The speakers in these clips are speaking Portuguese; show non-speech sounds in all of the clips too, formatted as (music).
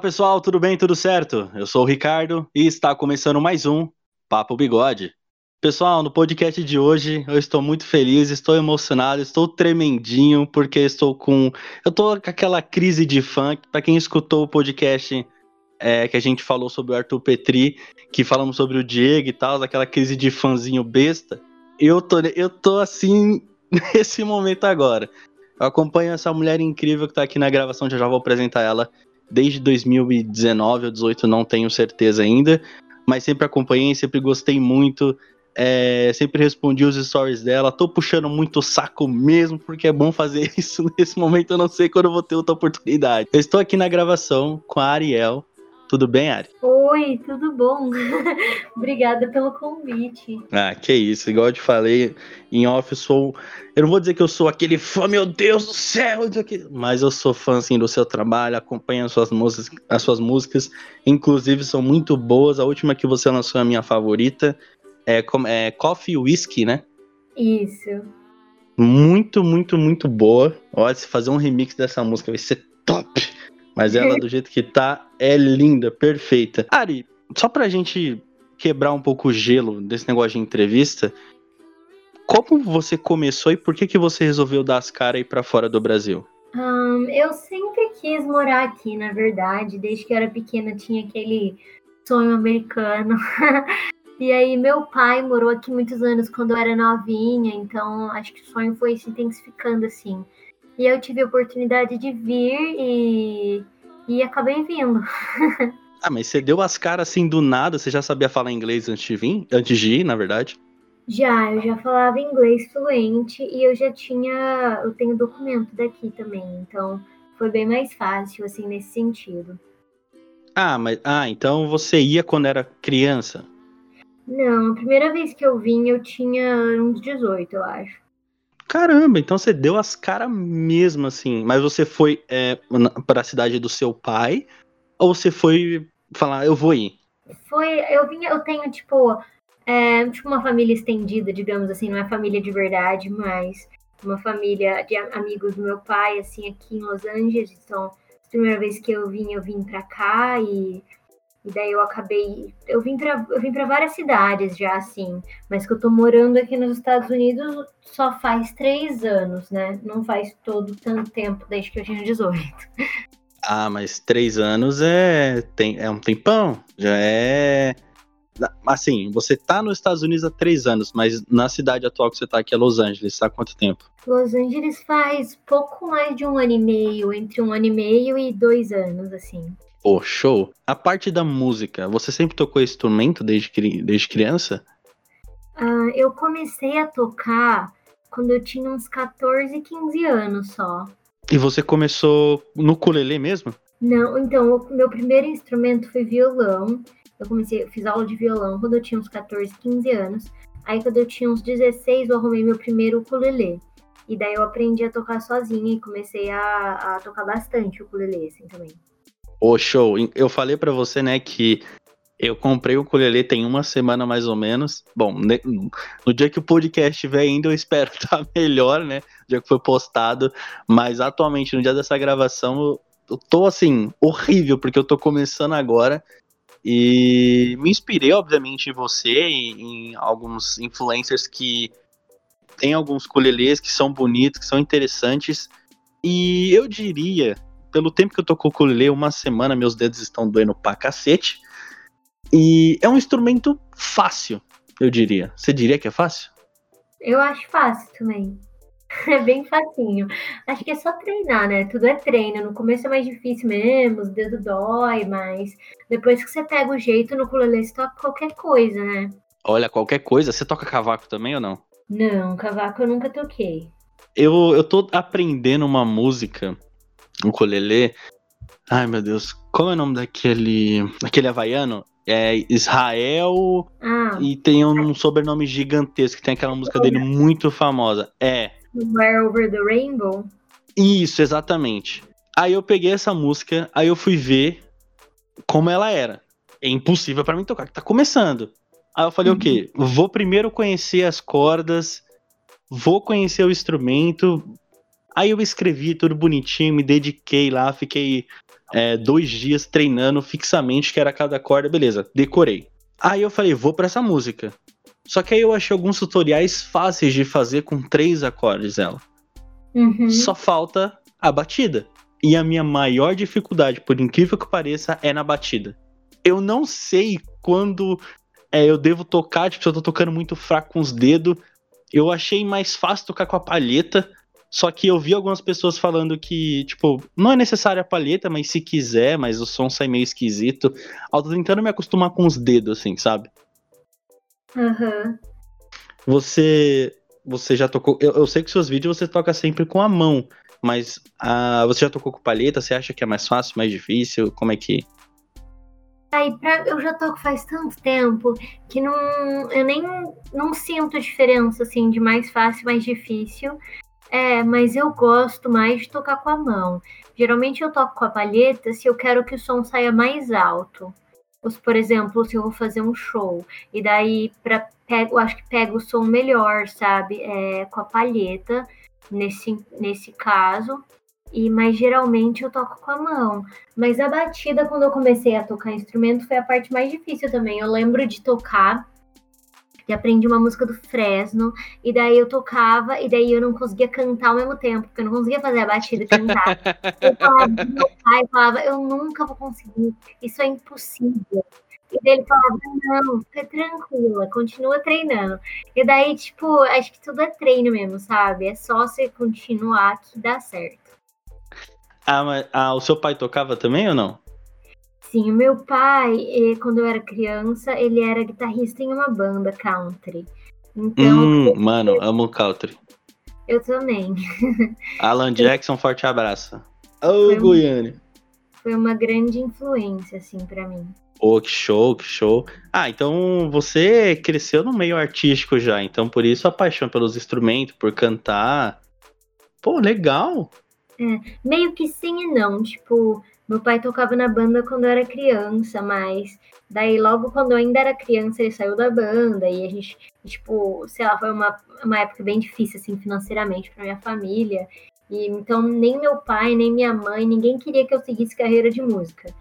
Pessoal, tudo bem? Tudo certo? Eu sou o Ricardo e está começando mais um Papo Bigode. Pessoal, no podcast de hoje eu estou muito feliz, estou emocionado, estou tremendinho porque estou com. Eu estou com aquela crise de funk. Para quem escutou o podcast é, que a gente falou sobre o Arthur Petri, que falamos sobre o Diego e tal, aquela crise de fãzinho besta. Eu tô, eu tô assim (laughs) nesse momento agora. Eu acompanho essa mulher incrível que está aqui na gravação, já já vou apresentar ela desde 2019 ou 2018, não tenho certeza ainda, mas sempre acompanhei, sempre gostei muito é, sempre respondi os stories dela. Tô puxando muito o saco mesmo, porque é bom fazer (laughs) isso nesse momento. Eu não sei quando eu vou ter outra oportunidade. Eu estou aqui na gravação com a Ariel. Tudo bem, Ari? Oi, tudo bom? (laughs) Obrigada pelo convite. Ah, que isso. Igual eu te falei, em off eu sou. Eu não vou dizer que eu sou aquele fã, meu Deus do céu, mas eu sou fã assim, do seu trabalho, acompanho as suas músicas, as suas músicas. Inclusive, são muito boas. A última que você lançou é a minha favorita. É, é Coffee Whisky, né? Isso. Muito, muito, muito boa. Olha, se fazer um remix dessa música vai ser top. Mas ela, do jeito que tá, é linda, perfeita. Ari, só pra gente quebrar um pouco o gelo desse negócio de entrevista, como você começou e por que, que você resolveu dar as caras aí pra fora do Brasil? Um, eu sempre quis morar aqui, na verdade. Desde que eu era pequena, tinha aquele sonho americano. (laughs) E aí, meu pai morou aqui muitos anos quando eu era novinha, então acho que o sonho foi se intensificando assim. E eu tive a oportunidade de vir e, e acabei vindo. (laughs) ah, mas você deu as caras assim do nada? Você já sabia falar inglês antes de vir? Antes de ir, na verdade? Já, eu já falava inglês fluente e eu já tinha. Eu tenho documento daqui também, então foi bem mais fácil, assim, nesse sentido. Ah, mas. Ah, então você ia quando era criança? Não, a primeira vez que eu vim eu tinha uns 18, eu acho. Caramba, então você deu as caras mesmo, assim. Mas você foi é, para a cidade do seu pai? Ou você foi falar, eu vou ir? Foi, eu vim, eu tenho, tipo, é, tipo uma família estendida, digamos assim, não é família de verdade, mas uma família de amigos do meu pai, assim, aqui em Los Angeles. Então, a primeira vez que eu vim, eu vim pra cá e e daí eu acabei. Eu vim para eu vim para várias cidades já, assim. Mas que eu tô morando aqui nos Estados Unidos só faz três anos, né? Não faz todo tanto tempo desde que eu tinha 18. Ah, mas três anos é, tem, é um tempão. Já é. Assim, você tá nos Estados Unidos há três anos, mas na cidade atual que você tá aqui é Los Angeles, tá há quanto tempo? Los Angeles faz pouco mais de um ano e meio, entre um ano e meio e dois anos, assim. Pô, show. A parte da música, você sempre tocou instrumento desde, desde criança? Uh, eu comecei a tocar quando eu tinha uns 14, 15 anos só. E você começou no ukulele mesmo? Não, então, o meu primeiro instrumento foi violão. Eu comecei, eu fiz aula de violão quando eu tinha uns 14, 15 anos. Aí quando eu tinha uns 16, eu arrumei meu primeiro ukulele. E daí eu aprendi a tocar sozinha e comecei a, a tocar bastante o ukulele, assim, também. Ô, show. Eu falei para você, né, que eu comprei o ukulele tem uma semana mais ou menos. Bom, no dia que o podcast estiver ainda, eu (laughs) espero estar tá melhor, né? No dia que foi postado. Mas atualmente, no dia dessa gravação, eu tô assim, horrível, porque eu tô começando agora. E me inspirei, obviamente, em você e em alguns influencers que tem alguns ukulelês que são bonitos, que são interessantes. E eu diria pelo tempo que eu tô com o ukulele, uma semana meus dedos estão doendo pra cacete. E é um instrumento fácil, eu diria. Você diria que é fácil? Eu acho fácil também. (laughs) É bem facinho. Acho que é só treinar, né? Tudo é treino. No começo é mais difícil mesmo, os dedos dói, mas depois que você pega o jeito no ukulele, você toca qualquer coisa, né? Olha, qualquer coisa. Você toca cavaco também ou não? Não, cavaco eu nunca toquei. Eu, eu tô aprendendo uma música ukulele. Ai, meu Deus. Qual é o nome daquele. aquele havaiano? É Israel ah. e tem um sobrenome gigantesco, que tem aquela música dele muito famosa. É. Where Over the Rainbow? Isso, exatamente. Aí eu peguei essa música, aí eu fui ver como ela era. É impossível para mim tocar, que tá começando. Aí eu falei, uhum. o quê? Vou primeiro conhecer as cordas, vou conhecer o instrumento, Aí eu escrevi tudo bonitinho, me dediquei lá, fiquei é, dois dias treinando fixamente, que era cada corda, beleza, decorei. Aí eu falei, vou para essa música. Só que aí eu achei alguns tutoriais fáceis de fazer com três acordes ela. Uhum. Só falta a batida. E a minha maior dificuldade, por incrível que pareça, é na batida. Eu não sei quando é, eu devo tocar, tipo, se eu tô tocando muito fraco com os dedos. Eu achei mais fácil tocar com a palheta, só que eu vi algumas pessoas falando que, tipo, não é necessário a palheta, mas se quiser, mas o som sai meio esquisito. Eu tô tentando me acostumar com os dedos, assim, sabe? Aham. Você. Você já tocou. Eu, eu sei que seus vídeos você toca sempre com a mão, mas ah, você já tocou com palheta? Você acha que é mais fácil, mais difícil? Como é que. Aí, pra, eu já toco faz tanto tempo que não, eu nem não sinto diferença, assim, de mais fácil, mais difícil. É, mas eu gosto mais de tocar com a mão. Geralmente eu toco com a palheta se eu quero que o som saia mais alto. Por exemplo, se eu vou fazer um show, e daí pra, eu acho que pega o som melhor, sabe? É, com a palheta, nesse, nesse caso. E, mas geralmente eu toco com a mão. Mas a batida, quando eu comecei a tocar instrumento, foi a parte mais difícil também. Eu lembro de tocar e aprendi uma música do Fresno, e daí eu tocava, e daí eu não conseguia cantar ao mesmo tempo, porque eu não conseguia fazer a batida e cantar. (laughs) eu falava meu pai, falava, eu nunca vou conseguir, isso é impossível. E daí ele falava, não, fica tranquila, continua treinando. E daí, tipo, acho que tudo é treino mesmo, sabe? É só você continuar que dá certo. Ah, mas ah, o seu pai tocava também ou não? Sim, o meu pai, eh, quando eu era criança, ele era guitarrista em uma banda country. Então, hum, mano, amo country. Eu também. (laughs) Alan Jackson, forte abraço. Ô, oh, Goiânia. Foi uma grande influência, assim, para mim. Oh, que show, que show. Ah, então você cresceu no meio artístico já, então por isso a paixão pelos instrumentos, por cantar. Pô, legal. É, meio que sim e não. Tipo, meu pai tocava na banda quando eu era criança, mas daí logo quando eu ainda era criança ele saiu da banda e a gente, tipo, sei lá, foi uma, uma época bem difícil assim financeiramente para minha família. E então nem meu pai, nem minha mãe, ninguém queria que eu seguisse carreira de música.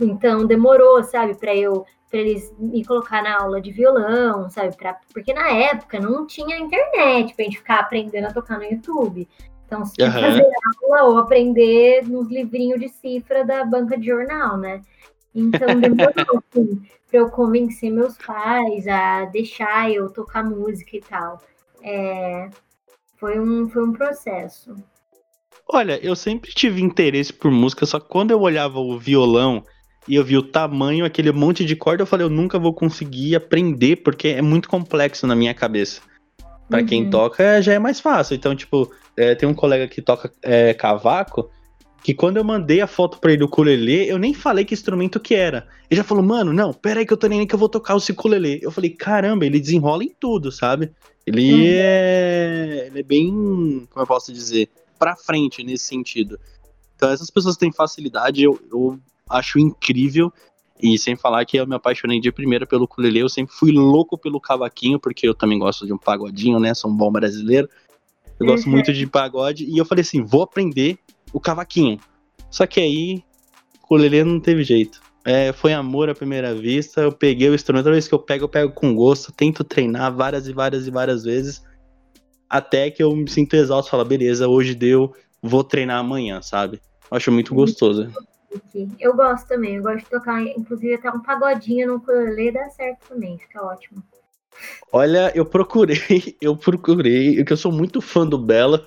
Então demorou, sabe, para eu para eles me colocar na aula de violão, sabe? Pra, porque na época não tinha internet pra gente ficar aprendendo a tocar no YouTube. Então, se uhum. fazer aula ou aprender nos livrinhos de cifra da banca de jornal, né? Então, demorou (laughs) assim, para eu convencer meus pais a deixar eu tocar música e tal. É, foi, um, foi um processo. Olha, eu sempre tive interesse por música, só que quando eu olhava o violão e eu vi o tamanho, aquele monte de corda, eu falei, eu nunca vou conseguir aprender porque é muito complexo na minha cabeça. Para uhum. quem toca já é mais fácil. Então, tipo, é, tem um colega que toca é, cavaco, que quando eu mandei a foto pra ele do ukulele, eu nem falei que instrumento que era. Ele já falou, mano, não, pera aí que eu tô nem que eu vou tocar o ukulele. Eu falei, caramba, ele desenrola em tudo, sabe? Ele uhum. é. Ele é bem. Como eu posso dizer? Pra frente nesse sentido. Então, essas pessoas têm facilidade, eu, eu acho incrível. E sem falar que eu me apaixonei de primeira pelo ukulele, eu sempre fui louco pelo cavaquinho, porque eu também gosto de um pagodinho, né? Sou um bom brasileiro. Eu gosto uhum. muito de pagode. E eu falei assim, vou aprender o cavaquinho. Só que aí, o ukulele não teve jeito. É, foi amor à primeira vista. Eu peguei o instrumento, toda vez que eu pego, eu pego com gosto. Tento treinar várias e várias e várias vezes. Até que eu me sinto exausto. Falo, beleza, hoje deu, vou treinar amanhã, sabe? Eu acho muito gostoso. Eu gosto também, eu gosto de tocar, inclusive até um pagodinho no ukulele dá certo também, fica ótimo. Olha, eu procurei, (laughs) eu procurei, porque eu sou muito fã do Belo.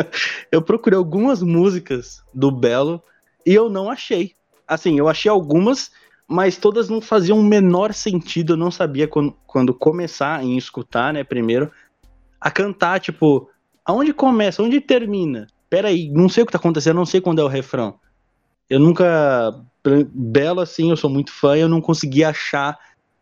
(laughs) eu procurei algumas músicas do Belo e eu não achei. Assim, eu achei algumas, mas todas não faziam o menor sentido. Eu não sabia quando, quando começar em escutar, né, primeiro, a cantar, tipo, aonde começa, onde termina? Peraí, não sei o que tá acontecendo, não sei quando é o refrão. Eu nunca. Belo, assim, eu sou muito fã eu não consegui achar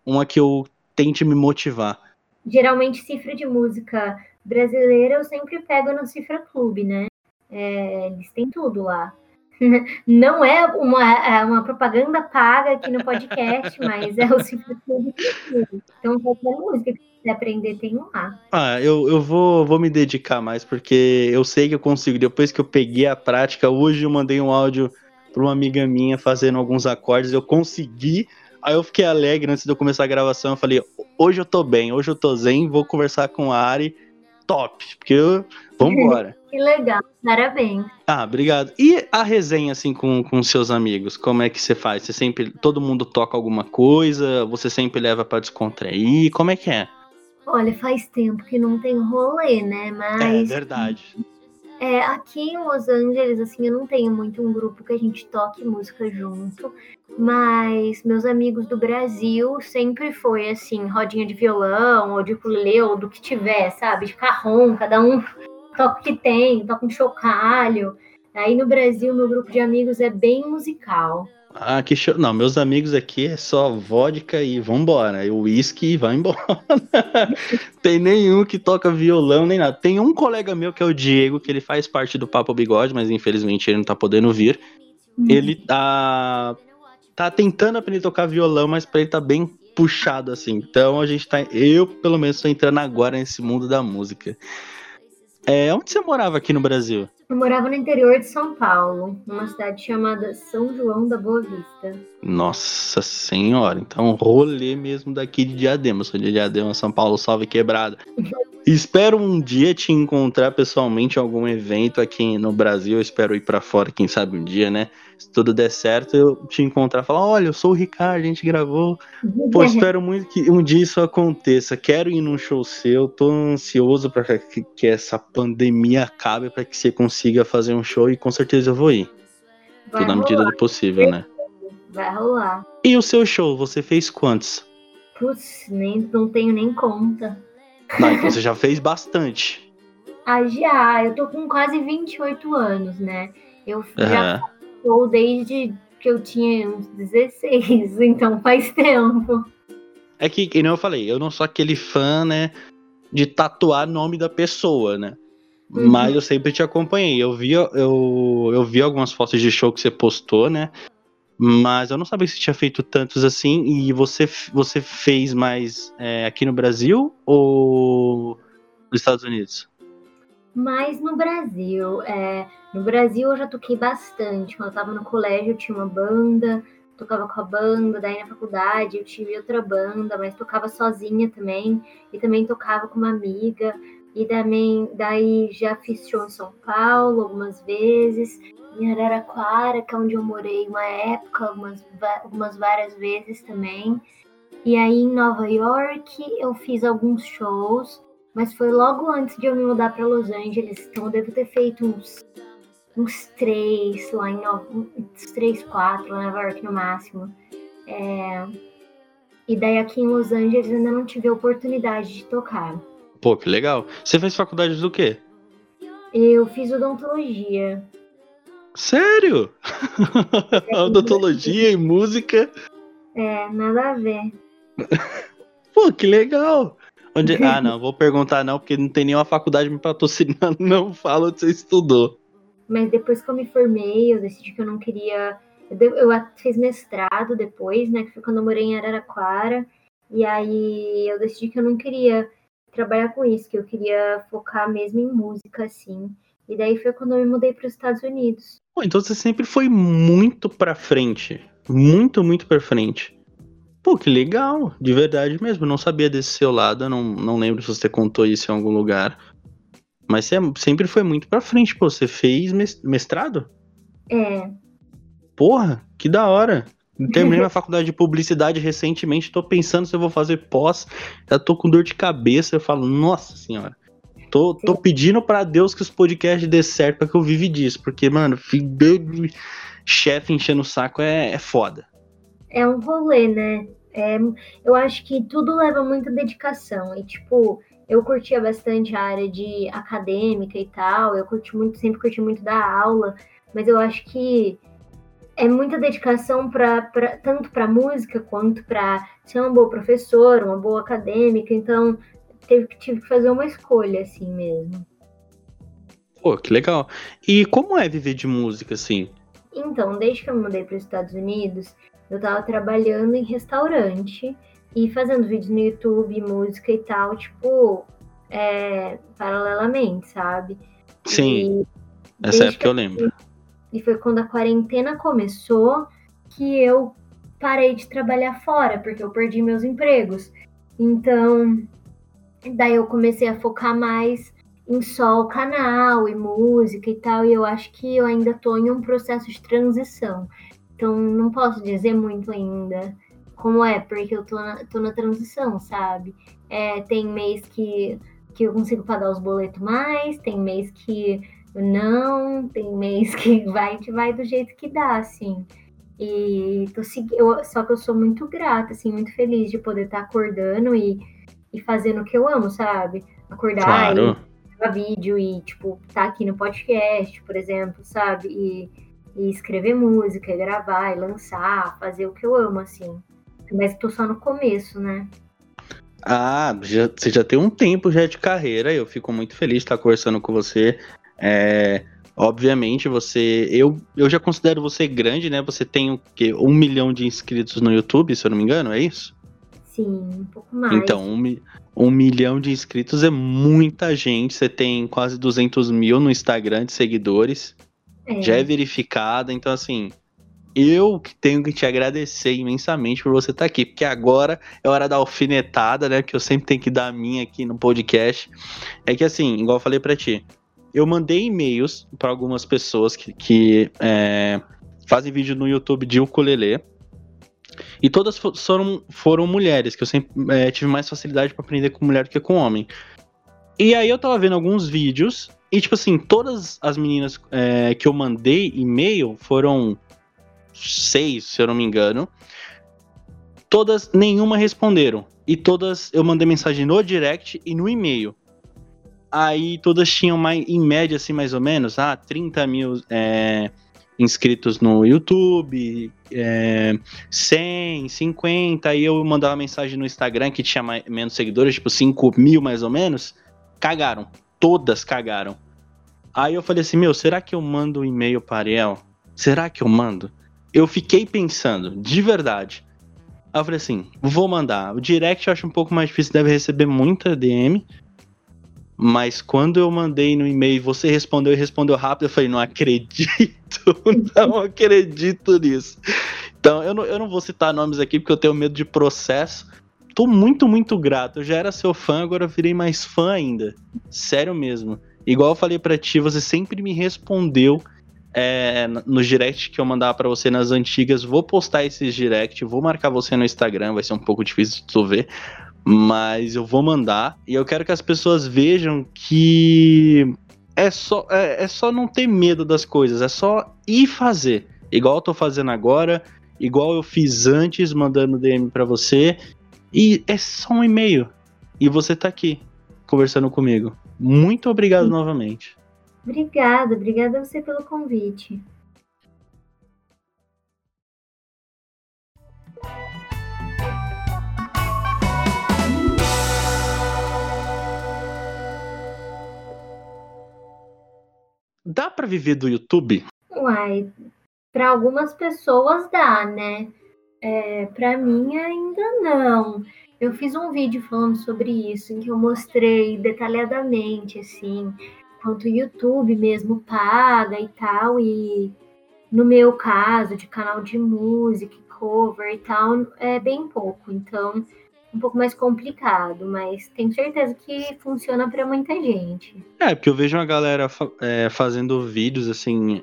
uma que eu tente me motivar. Geralmente, cifra de música brasileira eu sempre pego no Cifra Clube, né? É, eles têm tudo lá. (laughs) Não é uma, é uma propaganda paga aqui no podcast, (laughs) mas é o simplesmente Então, qualquer música que você aprender, tem um lá. Ah, eu, eu vou, vou me dedicar mais, porque eu sei que eu consigo. Depois que eu peguei a prática, hoje eu mandei um áudio para uma amiga minha fazendo alguns acordes, eu consegui. Aí eu fiquei alegre antes de eu começar a gravação. Eu falei, hoje eu tô bem, hoje eu tô zen, vou conversar com a Ari. Top, porque eu... vambora. (laughs) Que legal, parabéns. Ah, obrigado. E a resenha, assim, com, com seus amigos? Como é que você faz? Você sempre. Todo mundo toca alguma coisa? Você sempre leva para descontrair? Como é que é? Olha, faz tempo que não tem rolê, né? É Mas. É verdade. É, aqui em Los Angeles, assim, eu não tenho muito um grupo que a gente toque música junto, mas meus amigos do Brasil sempre foi assim, rodinha de violão, ou de ukulele, ou do que tiver, sabe? De carrom, cada um toca o que tem, toca um chocalho. Aí no Brasil, meu grupo de amigos é bem musical. Ah, que show. Não, meus amigos aqui é só vodka e vambora. E uísque e vai embora. (laughs) Tem nenhum que toca violão nem nada. Tem um colega meu que é o Diego, que ele faz parte do Papo Bigode, mas infelizmente ele não tá podendo vir. Hum. Ele tá, tá tentando aprender a tocar violão, mas pra ele tá bem puxado assim. Então a gente tá. Eu, pelo menos, tô entrando agora nesse mundo da música. É, onde você morava aqui no Brasil? Eu morava no interior de São Paulo, numa cidade chamada São João da Boa Vista. Nossa senhora, então rolê mesmo daqui de Diadema. Sou de Diadema, São Paulo, salve quebrada. espero um dia te encontrar pessoalmente em algum evento aqui no Brasil. Eu espero ir para fora, quem sabe um dia, né? Se tudo der certo, eu te encontrar e falar: olha, eu sou o Ricardo, a gente gravou. Pô, (laughs) espero muito que um dia isso aconteça. Quero ir num show seu, tô ansioso para que, que essa pandemia acabe, para que você consiga fazer um show e com certeza eu vou ir. Tudo na medida do possível, né? Vai rolar. E o seu show, você fez quantos? Putz, nem, não tenho nem conta. Não, então (laughs) você já fez bastante. Ah, já. Eu tô com quase 28 anos, né? Eu uhum. já estou desde que eu tinha uns 16, (laughs) então faz tempo. É que, como eu falei, eu não sou aquele fã, né, de tatuar nome da pessoa, né? Uhum. Mas eu sempre te acompanhei. Eu vi, eu, eu vi algumas fotos de show que você postou, né? Mas eu não sabia se tinha feito tantos assim. E você, você fez mais é, aqui no Brasil ou nos Estados Unidos? Mais no Brasil. É, no Brasil eu já toquei bastante. Quando eu tava no colégio eu tinha uma banda, tocava com a banda, daí na faculdade eu tive outra banda, mas tocava sozinha também. E também tocava com uma amiga. E também, daí já fiz show em São Paulo algumas vezes em Araraquara, que é onde eu morei uma época, algumas, algumas várias vezes também. E aí em Nova York eu fiz alguns shows, mas foi logo antes de eu me mudar para Los Angeles, então eu devo ter feito uns, uns três lá em Nova, uns três, quatro lá em Nova York no máximo. É, e daí aqui em Los Angeles ainda não tive a oportunidade de tocar. Pô, que legal. Você fez faculdade do quê? Eu fiz odontologia. Sério? (laughs) Odontologia e música? É, nada a ver. (laughs) Pô, que legal! Onde... Ah, não, vou perguntar não, porque não tem nenhuma faculdade me patrocinando, (laughs) não fala onde você estudou. Mas depois que eu me formei, eu decidi que eu não queria. Eu, eu fiz mestrado depois, né? Que foi quando eu morei em Araraquara. E aí eu decidi que eu não queria trabalhar com isso, que eu queria focar mesmo em música, assim. E daí foi quando eu me mudei para os Estados Unidos. Pô, então você sempre foi muito para frente. Muito, muito para frente. Pô, que legal. De verdade mesmo. Eu não sabia desse seu lado. Eu não, não lembro se você contou isso em algum lugar. Mas você sempre foi muito pra frente, pô. Você fez mestrado? É. Porra, que da hora. Terminei minha faculdade de publicidade recentemente. Tô pensando se eu vou fazer pós. Já tô com dor de cabeça. Eu falo, nossa senhora. Tô, tô pedindo para Deus que os podcasts dê certo pra que eu vive disso. Porque, mano, chefe enchendo o saco é, é foda. É um rolê, né? É, eu acho que tudo leva muita dedicação. E, tipo, eu curtia bastante a área de acadêmica e tal. Eu curti muito, sempre curti muito da aula. Mas eu acho que é muita dedicação pra, pra tanto para música quanto para ser uma boa professora, uma boa acadêmica. Então, teve, tive que fazer uma escolha, assim mesmo. Pô, que legal. E como é viver de música, assim? Então, desde que eu me mudei para os Estados Unidos, eu estava trabalhando em restaurante e fazendo vídeos no YouTube, música e tal, tipo, é, paralelamente, sabe? Sim. E Essa época eu lembro. E foi quando a quarentena começou que eu parei de trabalhar fora, porque eu perdi meus empregos. Então, daí eu comecei a focar mais em só o canal e música e tal, e eu acho que eu ainda tô em um processo de transição. Então, não posso dizer muito ainda como é, porque eu tô na, tô na transição, sabe? É, tem mês que, que eu consigo pagar os boletos mais, tem mês que não, tem mês que (laughs) vai que vai do jeito que dá, assim. E tô seguindo, só que eu sou muito grata, assim, muito feliz de poder estar tá acordando e, e fazendo o que eu amo, sabe? Acordar claro. e gravar vídeo e, tipo, tá aqui no podcast, por exemplo, sabe? E, e escrever música, e gravar, e lançar, fazer o que eu amo, assim. Mas tô só no começo, né? Ah, já, você já tem um tempo já de carreira, eu fico muito feliz de estar conversando com você. É, obviamente, você. Eu, eu já considero você grande, né? Você tem o quê? Um milhão de inscritos no YouTube, se eu não me engano, é isso? Sim, um pouco mais. Então, um, um milhão de inscritos é muita gente. Você tem quase 200 mil no Instagram de seguidores. É. Já é verificada. Então, assim, eu que tenho que te agradecer imensamente por você estar aqui, porque agora é hora da alfinetada, né? Que eu sempre tenho que dar a minha aqui no podcast. É que assim, igual eu falei para ti, eu mandei e-mails para algumas pessoas que, que é, fazem vídeo no YouTube de ukulele. E todas foram, foram mulheres, que eu sempre é, tive mais facilidade para aprender com mulher do que com homem. E aí eu tava vendo alguns vídeos, e tipo assim, todas as meninas é, que eu mandei e-mail foram seis, se eu não me engano. Todas, nenhuma responderam. E todas eu mandei mensagem no direct e no e-mail. Aí todas tinham mais, em média, assim, mais ou menos, ah, 30 mil é, inscritos no YouTube, é, 100, 50. Aí eu mandava mensagem no Instagram que tinha mais, menos seguidores, tipo 5 mil mais ou menos. Cagaram. Todas cagaram. Aí eu falei assim, meu, será que eu mando um e-mail para Ariel? Será que eu mando? Eu fiquei pensando, de verdade. Aí eu falei assim, vou mandar. O direct eu acho um pouco mais difícil, deve receber muita DM. Mas quando eu mandei no e-mail, você respondeu e respondeu rápido, eu falei, não acredito, (laughs) não acredito nisso. Então, eu não, eu não vou citar nomes aqui porque eu tenho medo de processo. Tô muito, muito grato. Eu já era seu fã, agora virei mais fã ainda. Sério mesmo. Igual eu falei para ti, você sempre me respondeu é, no direct que eu mandava para você nas antigas. Vou postar esses direct, vou marcar você no Instagram, vai ser um pouco difícil de tu ver mas eu vou mandar e eu quero que as pessoas vejam que é só, é, é só não ter medo das coisas, é só ir fazer. Igual eu tô fazendo agora, igual eu fiz antes, mandando DM para você. E é só um e-mail. E você tá aqui, conversando comigo. Muito obrigado Sim. novamente. Obrigada, obrigada a você pelo convite. Dá para viver do YouTube? Uai, para algumas pessoas dá, né? É, para mim ainda não. Eu fiz um vídeo falando sobre isso, em que eu mostrei detalhadamente, assim, quanto o YouTube mesmo paga e tal, e no meu caso, de canal de música, cover e tal, é bem pouco. Então, um pouco mais complicado, mas tenho certeza que funciona para muita gente. É, porque eu vejo uma galera é, fazendo vídeos assim,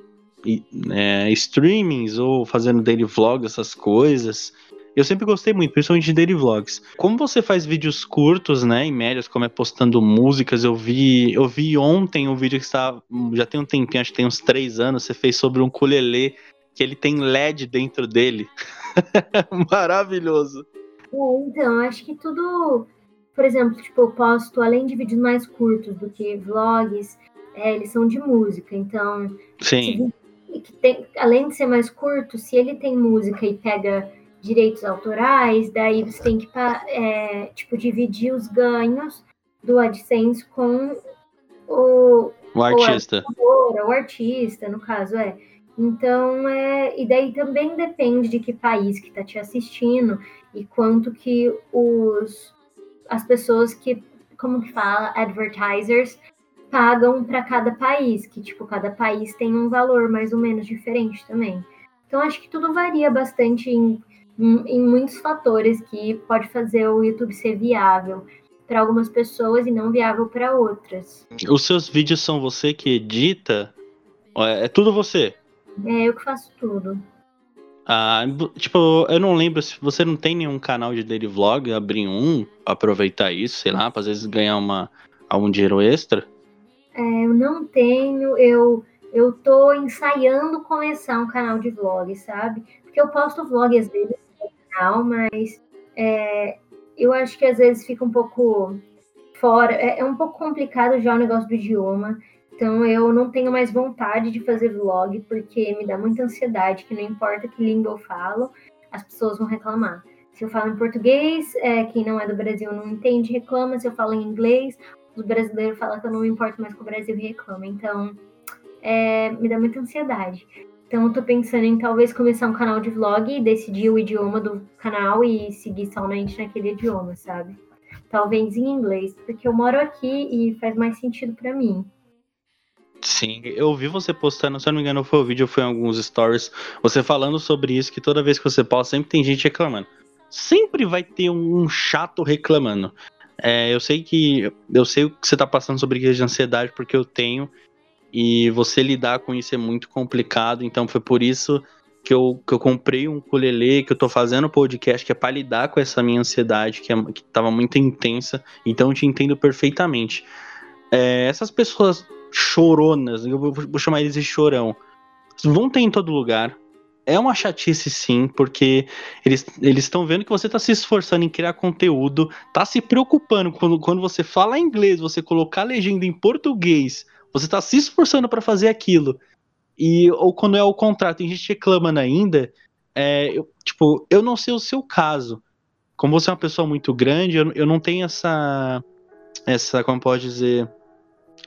é, streamings ou fazendo daily vlogs, essas coisas. Eu sempre gostei muito, principalmente de daily vlogs. Como você faz vídeos curtos, né, em médias, como é postando músicas, eu vi, eu vi ontem um vídeo que está, já tem um tempinho, acho que tem uns três anos, você fez sobre um ukulele que ele tem LED dentro dele. (laughs) Maravilhoso. É, então, acho que tudo, por exemplo, tipo, eu posto, além de vídeos mais curtos do que vlogs, é, eles são de música, então. Sim. Se, tem, além de ser mais curto, se ele tem música e pega direitos autorais, daí você tem que, é, tipo, dividir os ganhos do AdSense com o, o artista. O artista, no caso, é. Então, é, e daí também depende de que país que está te assistindo e quanto que os as pessoas que, como que fala, advertisers pagam para cada país, que tipo cada país tem um valor mais ou menos diferente também. Então acho que tudo varia bastante em, em, em muitos fatores que pode fazer o YouTube ser viável para algumas pessoas e não viável para outras. Os seus vídeos são você que edita? É, é tudo você? É eu que faço tudo. Ah, tipo, eu não lembro se você não tem nenhum canal de daily vlog, abrir um, aproveitar isso, sei lá, pra às vezes ganhar uma, algum dinheiro extra. É, eu não tenho, eu eu tô ensaiando começar um canal de vlog, sabe? Porque eu posto vlog às vezes no canal, mas é, eu acho que às vezes fica um pouco fora, é, é um pouco complicado já o negócio do idioma. Então eu não tenho mais vontade de fazer vlog porque me dá muita ansiedade, que não importa que língua eu falo, as pessoas vão reclamar. Se eu falo em português, é, quem não é do Brasil não entende, reclama. Se eu falo em inglês, os brasileiros falam que eu não me importo mais com o Brasil e reclama. Então, é, me dá muita ansiedade. Então, eu tô pensando em talvez começar um canal de vlog e decidir o idioma do canal e seguir somente naquele idioma, sabe? Talvez em inglês, porque eu moro aqui e faz mais sentido para mim. Sim, eu vi você postando, se eu não me engano, foi o vídeo, foi em alguns stories, você falando sobre isso, que toda vez que você posta, sempre tem gente reclamando. Sempre vai ter um chato reclamando. É, eu sei que eu sei o que você tá passando sobre crise de ansiedade, porque eu tenho, e você lidar com isso é muito complicado, então foi por isso que eu, que eu comprei um ukulele, que eu tô fazendo podcast, que é para lidar com essa minha ansiedade, que, é, que tava muito intensa, então eu te entendo perfeitamente. É, essas pessoas choronas, eu vou, chamar eles de chorão, vão ter em todo lugar. É uma chatice sim, porque eles estão vendo que você está se esforçando em criar conteúdo, tá se preocupando quando, quando você fala inglês, você colocar a legenda em português, você está se esforçando para fazer aquilo. E ou quando é o contrário, tem gente reclamando ainda. É, eu, tipo, eu não sei o seu caso. Como você é uma pessoa muito grande, eu, eu não tenho essa essa, como pode dizer,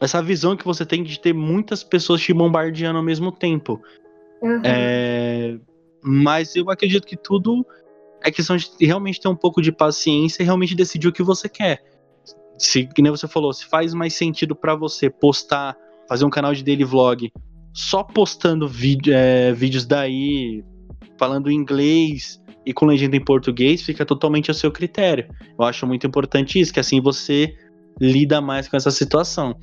essa visão que você tem de ter muitas pessoas te bombardeando ao mesmo tempo. Uhum. É, mas eu acredito que tudo é questão de realmente ter um pouco de paciência e realmente decidir o que você quer. Se, que nem você falou, se faz mais sentido para você postar, fazer um canal de daily vlog, só postando vídeo, é, vídeos daí, falando inglês e com legenda em português, fica totalmente a seu critério. Eu acho muito importante isso, que assim você lida mais com essa situação.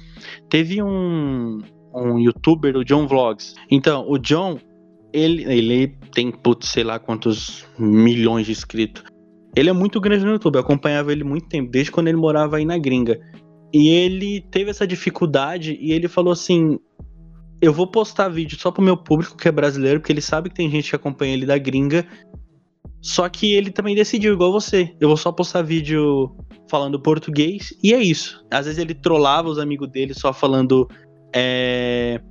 Teve um, um youtuber, o John Vlogs. Então, o John, ele, ele tem, putz, sei lá quantos milhões de inscritos. Ele é muito grande no YouTube, eu acompanhava ele muito tempo, desde quando ele morava aí na gringa. E ele teve essa dificuldade e ele falou assim: Eu vou postar vídeo só pro meu público que é brasileiro, porque ele sabe que tem gente que acompanha ele da gringa. Só que ele também decidiu, igual você. Eu vou só postar vídeo falando português e é isso. Às vezes ele trollava os amigos dele só falando é,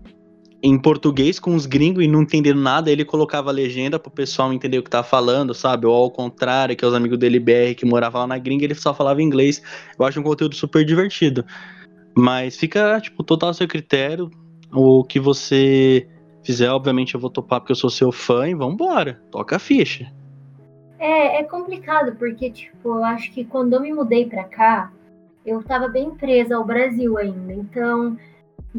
em português com os gringos e não entendendo nada, ele colocava a legenda pro pessoal entender o que tá falando, sabe? Ou ao contrário, que é os amigos dele BR que moravam lá na gringa, ele só falava inglês. Eu acho um conteúdo super divertido. Mas fica, tipo, total ao seu critério. O que você fizer, obviamente eu vou topar porque eu sou seu fã e vambora. Toca a ficha. É, é complicado, porque, tipo, eu acho que quando eu me mudei pra cá, eu tava bem presa ao Brasil ainda. Então,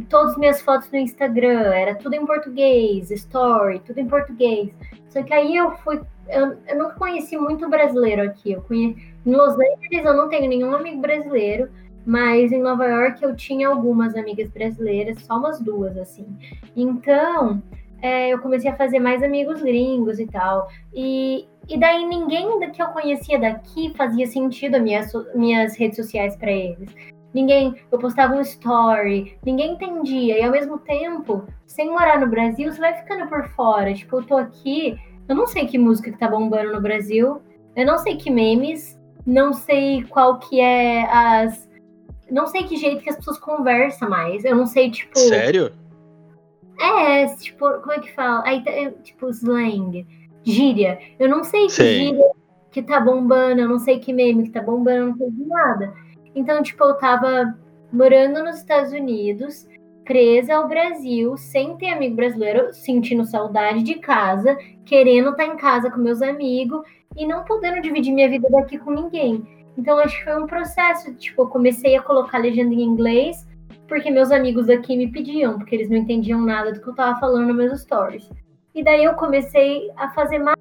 todas as minhas fotos no Instagram, era tudo em português, story, tudo em português. Só que aí eu fui. Eu, eu não conheci muito brasileiro aqui. Eu conheci, em Los Angeles eu não tenho nenhum amigo brasileiro, mas em Nova York eu tinha algumas amigas brasileiras, só umas duas, assim. Então, é, eu comecei a fazer mais amigos gringos e tal. E, e daí ninguém que eu conhecia daqui fazia sentido as minhas, minhas redes sociais para eles ninguém, eu postava um story, ninguém entendia. E ao mesmo tempo, sem morar no Brasil, você vai ficando por fora. Tipo, eu tô aqui, eu não sei que música que tá bombando no Brasil, eu não sei que memes, não sei qual que é as. Não sei que jeito que as pessoas conversam mais. Eu não sei, tipo. Sério? É, tipo, como é que fala? Aí, é, tipo, slang, gíria. Eu não sei que Sim. gíria que tá bombando, eu não sei que meme que tá bombando, eu não sei de nada. Então, tipo, eu tava morando nos Estados Unidos, presa ao Brasil, sem ter amigo brasileiro, sentindo saudade de casa, querendo estar em casa com meus amigos e não podendo dividir minha vida daqui com ninguém. Então acho que foi um processo, tipo, eu comecei a colocar legenda em inglês porque meus amigos daqui me pediam, porque eles não entendiam nada do que eu tava falando nos meus stories. E daí eu comecei a fazer mais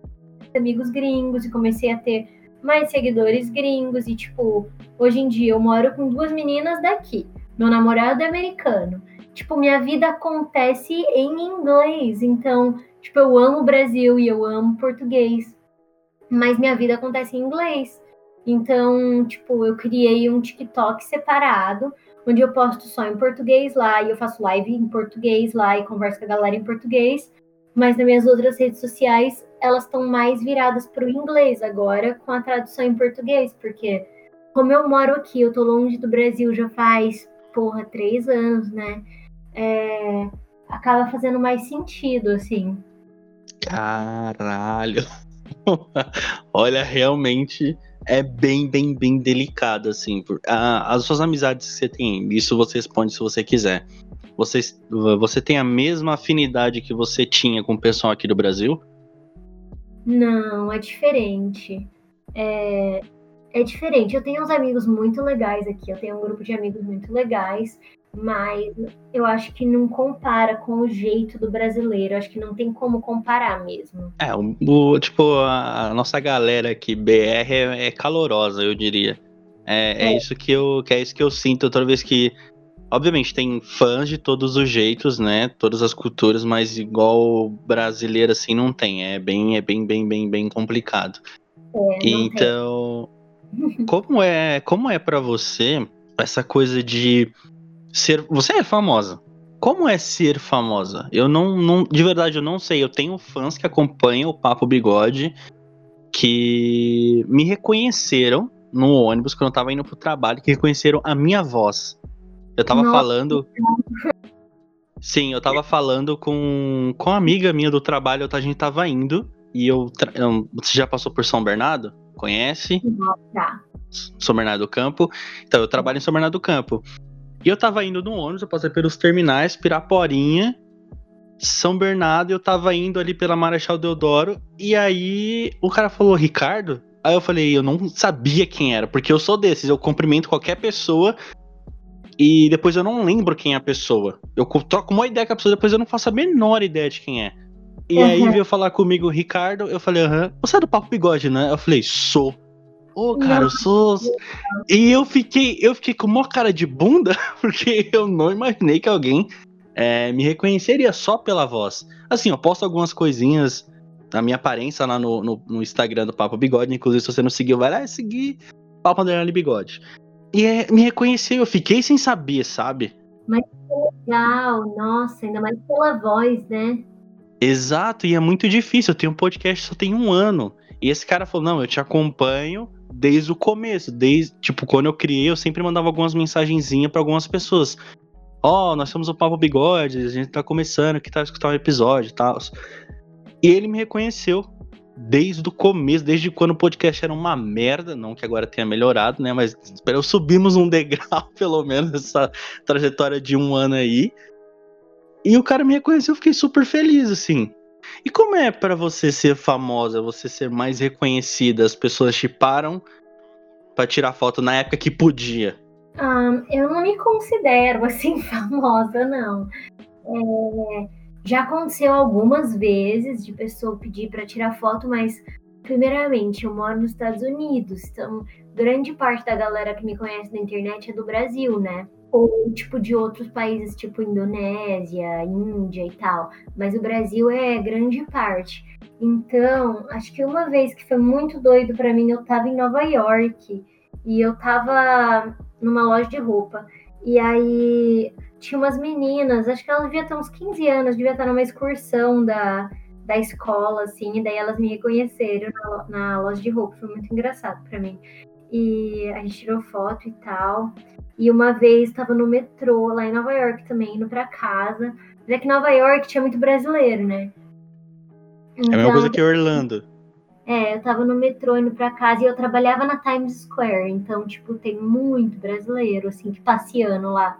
amigos gringos e comecei a ter mais seguidores gringos e tipo, hoje em dia eu moro com duas meninas daqui. Meu namorado é americano. Tipo, minha vida acontece em inglês, então, tipo, eu amo o Brasil e eu amo português. Mas minha vida acontece em inglês. Então, tipo, eu criei um TikTok separado, onde eu posto só em português lá, e eu faço live em português lá e converso com a galera em português. Mas nas minhas outras redes sociais, elas estão mais viradas para o inglês agora, com a tradução em português, porque como eu moro aqui, eu tô longe do Brasil já faz, porra, três anos, né? É, acaba fazendo mais sentido, assim. Caralho. (laughs) Olha, realmente é bem, bem, bem delicado, assim. as suas amizades que você tem, isso você responde se você quiser. Você, você tem a mesma afinidade que você tinha com o pessoal aqui do Brasil? Não, é diferente. É, é diferente. Eu tenho uns amigos muito legais aqui. Eu tenho um grupo de amigos muito legais mas eu acho que não compara com o jeito do brasileiro. Acho que não tem como comparar mesmo. É, o, tipo, a, nossa galera aqui, BR, é, é calorosa, eu diria. É, é. é, isso que eu, que é isso que eu sinto toda vez que. Obviamente, tem fãs de todos os jeitos, né? Todas as culturas, mas igual brasileiro assim não tem. É bem, é bem, bem, bem, bem complicado. É, então, como é, como é para você essa coisa de ser. Você é famosa. Como é ser famosa? Eu não, não. De verdade, eu não sei. Eu tenho fãs que acompanham o Papo Bigode que me reconheceram no ônibus quando eu tava indo pro trabalho, que reconheceram a minha voz. Eu tava Nossa. falando. Sim, eu tava falando com, com uma amiga minha do trabalho, a gente tava indo, e eu. Você já passou por São Bernardo? Conhece? Já. São Bernardo do Campo. Então, eu trabalho em São Bernardo do Campo. E eu tava indo no ônibus, eu passei pelos terminais, Piraporinha, São Bernardo, e eu tava indo ali pela Marechal Deodoro, e aí o cara falou, Ricardo? Aí eu falei, eu não sabia quem era, porque eu sou desses, eu cumprimento qualquer pessoa e depois eu não lembro quem é a pessoa. Eu troco uma ideia com a pessoa, depois eu não faço a menor ideia de quem é. E uhum. aí veio falar comigo Ricardo, eu falei, aham, você é do Papo Bigode, né? Eu falei, sou. Ô, oh, cara, eu sou. E eu fiquei, eu fiquei com uma cara de bunda, (laughs) porque eu não imaginei que alguém é, me reconheceria só pela voz. Assim, eu posto algumas coisinhas da minha aparência lá no, no, no, Instagram do Papo Bigode. Inclusive, se você não seguiu, vai lá e seguir Papo Underline Bigode. E é, me reconheceu, eu fiquei sem saber, sabe? Mas que legal, nossa, ainda mais pela voz, né? Exato, e é muito difícil. Eu tenho um podcast só tem um ano. E esse cara falou: não, eu te acompanho desde o começo, desde, tipo, quando eu criei, eu sempre mandava algumas mensagenzinhas para algumas pessoas. Ó, oh, nós somos o Papo Bigode, a gente tá começando, que tal escutar um episódio e tal. E ele me reconheceu desde o começo, desde quando o podcast era uma merda, não que agora tenha melhorado, né? Mas eu subimos um (laughs) degrau, pelo menos, essa trajetória de um ano aí. E o cara me reconheceu, eu fiquei super feliz, assim. E como é para você ser famosa, você ser mais reconhecida? As pessoas te param para tirar foto na época que podia? Um, eu não me considero (laughs) assim famosa, não. É, já aconteceu algumas vezes de pessoa pedir para tirar foto, mas primeiramente eu moro nos Estados Unidos, então grande parte da galera que me conhece na internet é do Brasil, né? Ou tipo de outros países, tipo Indonésia, Índia e tal. Mas o Brasil é grande parte. Então, acho que uma vez que foi muito doido para mim, eu tava em Nova York e eu tava numa loja de roupa. E aí tinha umas meninas, acho que elas deviam ter uns 15 anos, devia estar numa excursão da, da escola, assim, e daí elas me reconheceram na, na loja de roupa. Foi muito engraçado para mim. E a gente tirou foto e tal. E uma vez estava no metrô, lá em Nova York também, indo para casa. Mas é que Nova York tinha muito brasileiro, né? Então, é a mesma coisa que Orlando. É, eu tava no metrô indo pra casa e eu trabalhava na Times Square. Então, tipo, tem muito brasileiro, assim, que passeando lá.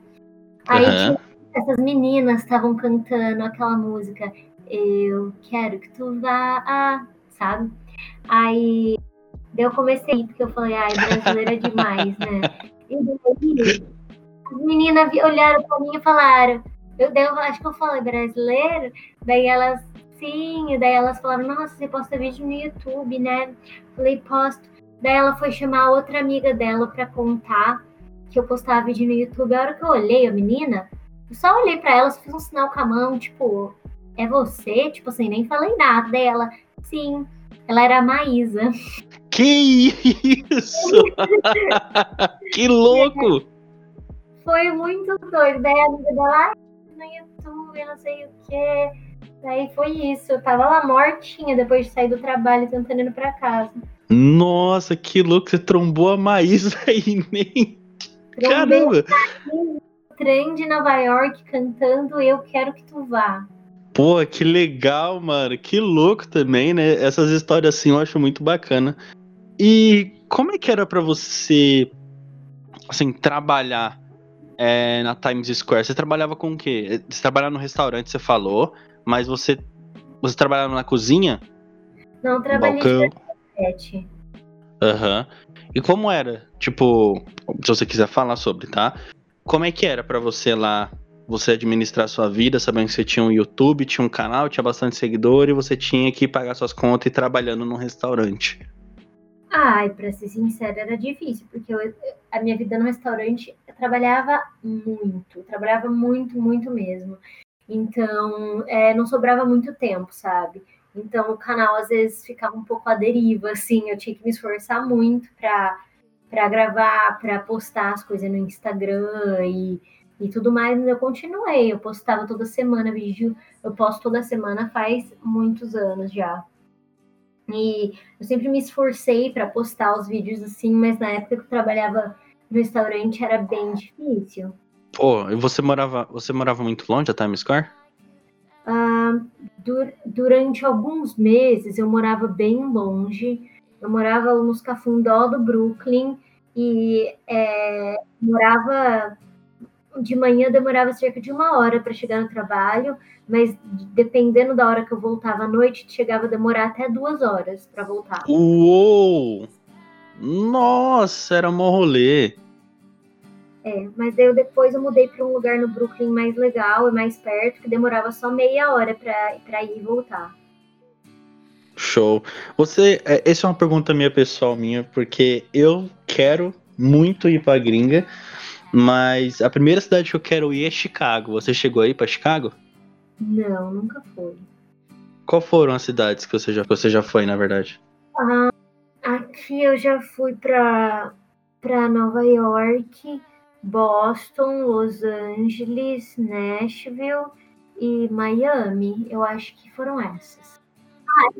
Aí uhum. tinha essas meninas estavam cantando aquela música Eu quero que tu vá, sabe? Aí eu comecei, porque eu falei, ai, brasileira é demais, né? E daí, as meninas olharam pra mim e falaram, eu, eu acho que eu falei brasileiro, daí elas, sim, daí elas falaram, nossa, você posta vídeo no YouTube, né? Falei, posto. Daí ela foi chamar outra amiga dela pra contar que eu postava vídeo no YouTube. A hora que eu olhei a menina, eu só olhei pra ela, fiz um sinal com a mão, tipo, é você? Tipo assim, nem falei nada dela. Sim, ela era a Maísa. Que isso? (laughs) que louco! Foi muito doido. Daí a amiga dela, no YouTube, não sei o quê. Daí foi isso. Eu tava lá mortinha depois de sair do trabalho, tentando ir pra casa. Nossa, que louco! Você trombou a Maísa (laughs) aí, nem. Caramba! Trem de Nova York cantando Eu Quero Que Tu Vá. Pô, que legal, mano. Que louco também, né? Essas histórias assim eu acho muito bacana. E como é que era para você, assim, trabalhar é, na Times Square? Você trabalhava com o quê? Você trabalhava no restaurante, você falou, mas você, você trabalhava na cozinha? Não, trabalhei Balcão. Aham. Uhum. E como era? Tipo, se você quiser falar sobre, tá? Como é que era para você lá, você administrar sua vida, sabendo que você tinha um YouTube, tinha um canal, tinha bastante seguidor e você tinha que pagar suas contas e trabalhando num restaurante? Ai, pra ser sincera, era difícil, porque eu, a minha vida no restaurante eu trabalhava muito, trabalhava muito, muito mesmo. Então, é, não sobrava muito tempo, sabe? Então, o canal às vezes ficava um pouco à deriva, assim, eu tinha que me esforçar muito pra, pra gravar, pra postar as coisas no Instagram e, e tudo mais, mas eu continuei, eu postava toda semana vídeo, eu posto toda semana faz muitos anos já. E eu sempre me esforcei para postar os vídeos assim, mas na época que eu trabalhava no restaurante era bem difícil. Pô, e você morava, você morava muito longe da Times Square? Uh, dur durante alguns meses eu morava bem longe. Eu morava nos Cafundó do Brooklyn e é, morava de manhã demorava cerca de uma hora para chegar no trabalho, mas dependendo da hora que eu voltava à noite, chegava a demorar até duas horas para voltar. Uou! Nossa, era mó rolê. É, mas daí eu depois eu mudei para um lugar no Brooklyn mais legal e mais perto, que demorava só meia hora para ir e voltar. Show. Você, é, essa é uma pergunta minha pessoal minha, porque eu quero muito ir para gringa, mas a primeira cidade que eu quero ir é Chicago. Você chegou aí para Chicago? Não, nunca fui. Qual foram as cidades que você já, você já foi, na verdade? Ah, aqui eu já fui para para Nova York, Boston, Los Angeles, Nashville e Miami. Eu acho que foram essas. Ah,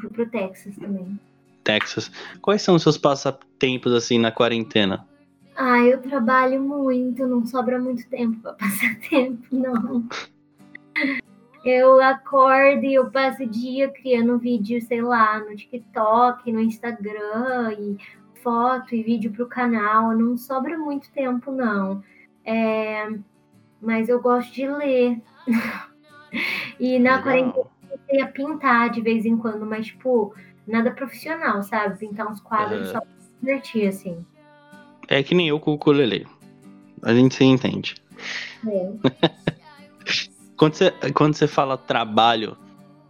fui pro Texas também. Texas. Quais são os seus passatempos assim na quarentena? Ah, eu trabalho muito, não sobra muito tempo para (laughs) passar tempo, não. Eu acordo e eu passo o dia criando vídeo, sei lá, no TikTok, no Instagram, e foto e vídeo para o canal. Não sobra muito tempo, não. É, mas eu gosto de ler. (laughs) e na Legal. quarentena eu comecei a pintar de vez em quando, mas, tipo, nada profissional, sabe? Pintar uns quadros é... só pra se divertir, assim. É que nem eu com o ukulele. A gente se entende. É. (laughs) quando, você, quando você fala trabalho,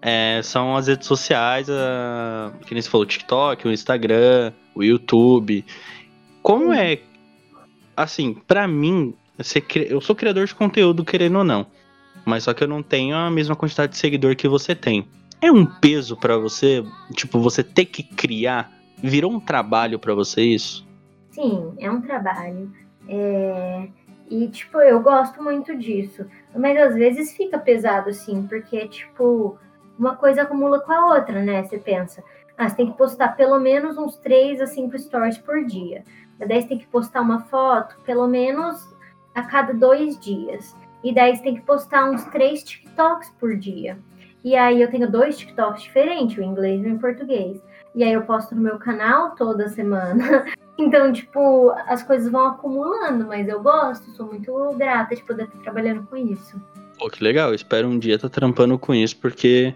é, são as redes sociais, a, que nem você falou, o TikTok, o Instagram, o YouTube. Como é. Assim, para mim, eu sou criador de conteúdo, querendo ou não. Mas só que eu não tenho a mesma quantidade de seguidor que você tem. É um peso para você, tipo, você ter que criar? Virou um trabalho para você isso? Sim, é um trabalho. É... E, tipo, eu gosto muito disso. Mas às vezes fica pesado, assim, porque, tipo, uma coisa acumula com a outra, né? Você pensa, ah, você tem que postar pelo menos uns 3 a 5 stories por dia. Daí você tem que postar uma foto pelo menos a cada dois dias. E daí você tem que postar uns três TikToks por dia. E aí eu tenho dois TikToks diferentes, o inglês e o português. E aí eu posto no meu canal toda semana. (laughs) Então, tipo, as coisas vão acumulando, mas eu gosto, sou muito grata de poder estar trabalhando com isso. Pô, que legal, espero um dia estar tá trampando com isso, porque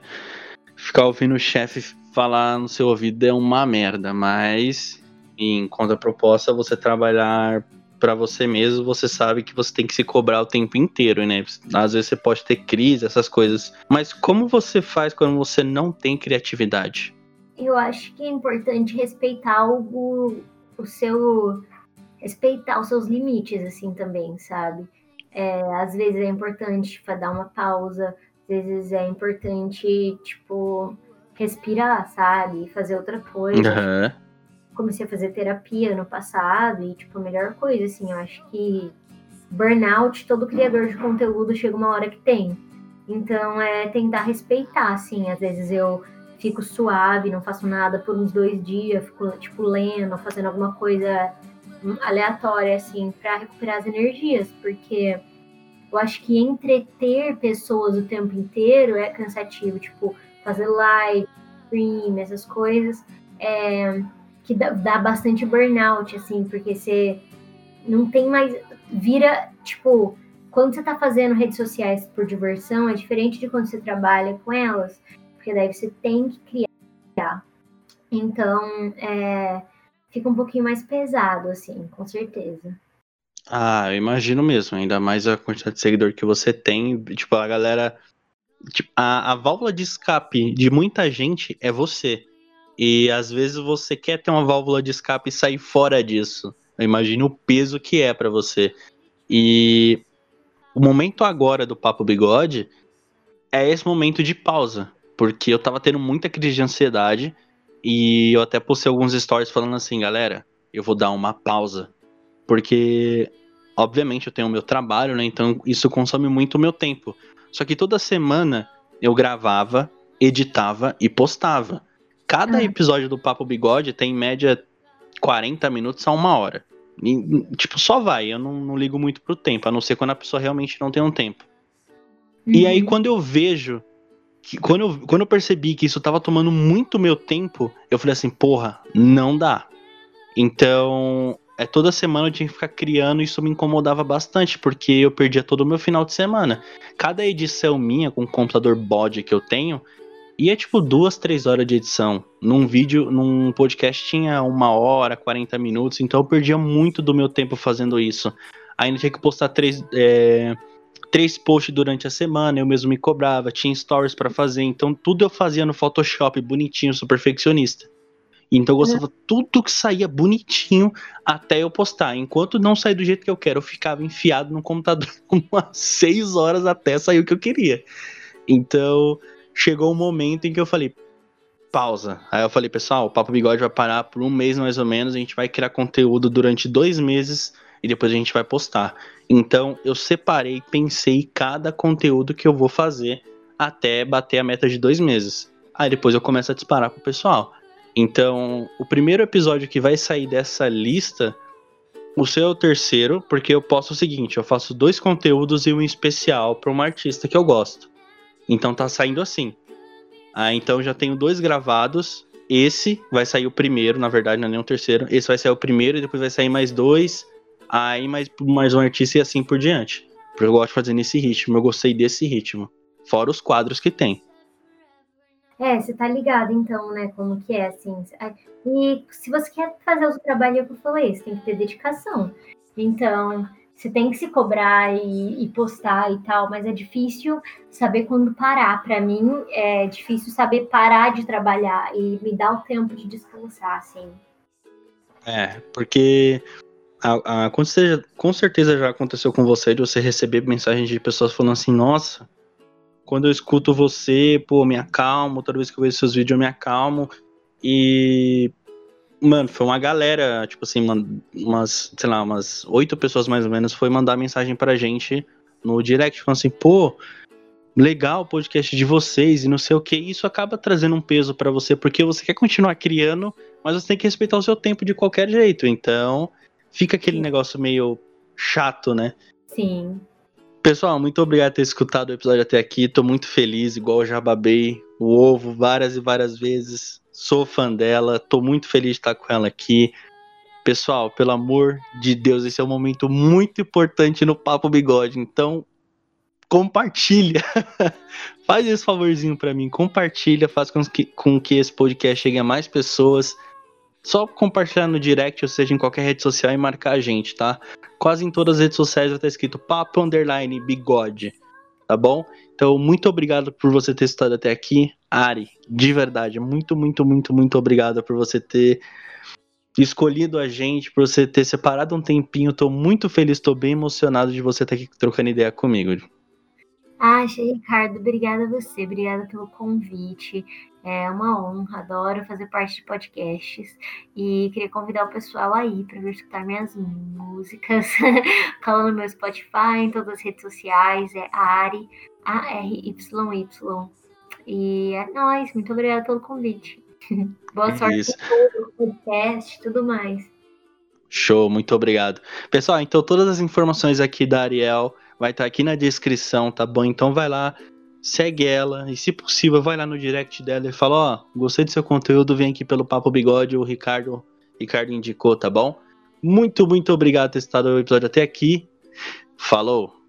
ficar ouvindo o chefe falar no seu ouvido é uma merda, mas em contraproposta, você trabalhar para você mesmo, você sabe que você tem que se cobrar o tempo inteiro, né? Às vezes você pode ter crise, essas coisas. Mas como você faz quando você não tem criatividade? Eu acho que é importante respeitar o, o seu. respeitar os seus limites, assim, também, sabe? É, às vezes é importante dar uma pausa, às vezes é importante, tipo, respirar, sabe? Fazer outra coisa. Uhum comecei a fazer terapia no passado e, tipo, a melhor coisa, assim, eu acho que burnout, todo criador de conteúdo chega uma hora que tem. Então, é tentar respeitar, assim, às vezes eu fico suave, não faço nada por uns dois dias, fico, tipo, lendo, fazendo alguma coisa aleatória, assim, para recuperar as energias, porque eu acho que entreter pessoas o tempo inteiro é cansativo, tipo, fazer live, stream, essas coisas. É, que dá, dá bastante burnout, assim, porque você não tem mais. Vira, tipo, quando você tá fazendo redes sociais por diversão, é diferente de quando você trabalha com elas, porque daí você tem que criar. Então, é, fica um pouquinho mais pesado, assim, com certeza. Ah, eu imagino mesmo, ainda mais a quantidade de seguidor que você tem. Tipo, a galera. Tipo, a, a válvula de escape de muita gente é você. E às vezes você quer ter uma válvula de escape e sair fora disso. Imagina o peso que é para você. E o momento agora do Papo Bigode é esse momento de pausa. Porque eu tava tendo muita crise de ansiedade. E eu até postei alguns stories falando assim, galera, eu vou dar uma pausa. Porque, obviamente, eu tenho o meu trabalho, né? Então isso consome muito o meu tempo. Só que toda semana eu gravava, editava e postava. Cada ah. episódio do Papo Bigode tem em média 40 minutos a uma hora. E, tipo, só vai. Eu não, não, ligo muito pro tempo, a não ser quando a pessoa realmente não tem um tempo. Uhum. E aí, uhum. quando eu vejo. Que, quando, eu, quando eu percebi que isso tava tomando muito meu tempo, eu falei assim, porra, não dá. Então, é toda semana eu tinha que ficar criando e isso me incomodava bastante, porque eu perdia todo o meu final de semana. Cada edição minha com o computador bode que eu tenho, é tipo duas, três horas de edição. Num vídeo, num podcast tinha uma hora, 40 minutos, então eu perdia muito do meu tempo fazendo isso. Ainda tinha que postar três, é, três posts durante a semana, eu mesmo me cobrava, tinha stories para fazer, então tudo eu fazia no Photoshop, bonitinho, sou perfeccionista. Então eu gostava uhum. tudo que saía bonitinho até eu postar. Enquanto não sair do jeito que eu quero, eu ficava enfiado no computador (laughs) umas seis horas até sair o que eu queria. Então, chegou um momento em que eu falei, pausa. Aí eu falei, pessoal, o Papo Bigode vai parar por um mês mais ou menos, a gente vai criar conteúdo durante dois meses e depois a gente vai postar. Então eu separei, pensei cada conteúdo que eu vou fazer até bater a meta de dois meses. Aí depois eu começo a disparar pro pessoal. Então, o primeiro episódio que vai sair dessa lista, o seu é o terceiro, porque eu posto o seguinte: eu faço dois conteúdos e um especial para uma artista que eu gosto. Então tá saindo assim. Ah, então já tenho dois gravados. Esse vai sair o primeiro, na verdade, não é nem o terceiro. Esse vai sair o primeiro e depois vai sair mais dois. Aí mais, mais um artista e assim por diante. Porque eu gosto de fazer nesse ritmo, eu gostei desse ritmo. Fora os quadros que tem. É, você tá ligado então, né, como que é, assim. E se você quer fazer o trabalho que eu falei, você tem que ter dedicação. Então, você tem que se cobrar e, e, postar e tal, mas é difícil saber quando parar. Para mim, é difícil saber parar de trabalhar e me dar o tempo de descansar, assim. É, porque a, a, com, certeza, com certeza já aconteceu com você de você receber mensagens de pessoas falando assim, nossa, quando eu escuto você, pô, me acalmo, toda vez que eu vejo seus vídeos eu me acalmo. E Mano, foi uma galera, tipo assim, umas, sei lá, umas oito pessoas mais ou menos, foi mandar mensagem pra gente no direct, falando assim, pô, legal o podcast de vocês e não sei o que. Isso acaba trazendo um peso para você, porque você quer continuar criando, mas você tem que respeitar o seu tempo de qualquer jeito. Então, fica aquele negócio meio chato, né? Sim. Pessoal, muito obrigado por ter escutado o episódio até aqui. Tô muito feliz, igual eu já babei o ovo várias e várias vezes sou fã dela, tô muito feliz de estar com ela aqui. Pessoal, pelo amor de Deus, esse é um momento muito importante no Papo Bigode, então compartilha. (laughs) faz esse favorzinho para mim, compartilha, faz com que, com que esse podcast chegue a mais pessoas. Só compartilhar no direct, ou seja, em qualquer rede social e marcar a gente, tá? Quase em todas as redes sociais vai estar escrito papo underline bigode, tá bom? Então, muito obrigado por você ter estado até aqui. Ari, de verdade, muito, muito, muito, muito obrigado por você ter escolhido a gente, por você ter separado um tempinho. Tô muito feliz, tô bem emocionado de você estar aqui trocando ideia comigo. Ah, Ricardo, obrigada a você, obrigada pelo convite. É uma honra, adoro fazer parte de podcasts e queria convidar o pessoal aí para vir escutar minhas músicas. (laughs) Cola no meu Spotify, em todas as redes sociais, é Ari, A-R-Y-Y. E é nóis, muito obrigada pelo convite. (laughs) Boa sorte Isso. com tudo, podcast tudo mais. Show, muito obrigado. Pessoal, então todas as informações aqui da Ariel vai estar tá aqui na descrição, tá bom? Então vai lá, segue ela e se possível vai lá no direct dela e fala, ó, oh, gostei do seu conteúdo, vem aqui pelo Papo Bigode, o Ricardo, Ricardo indicou, tá bom? Muito, muito obrigado por ter estado o episódio até aqui. Falou!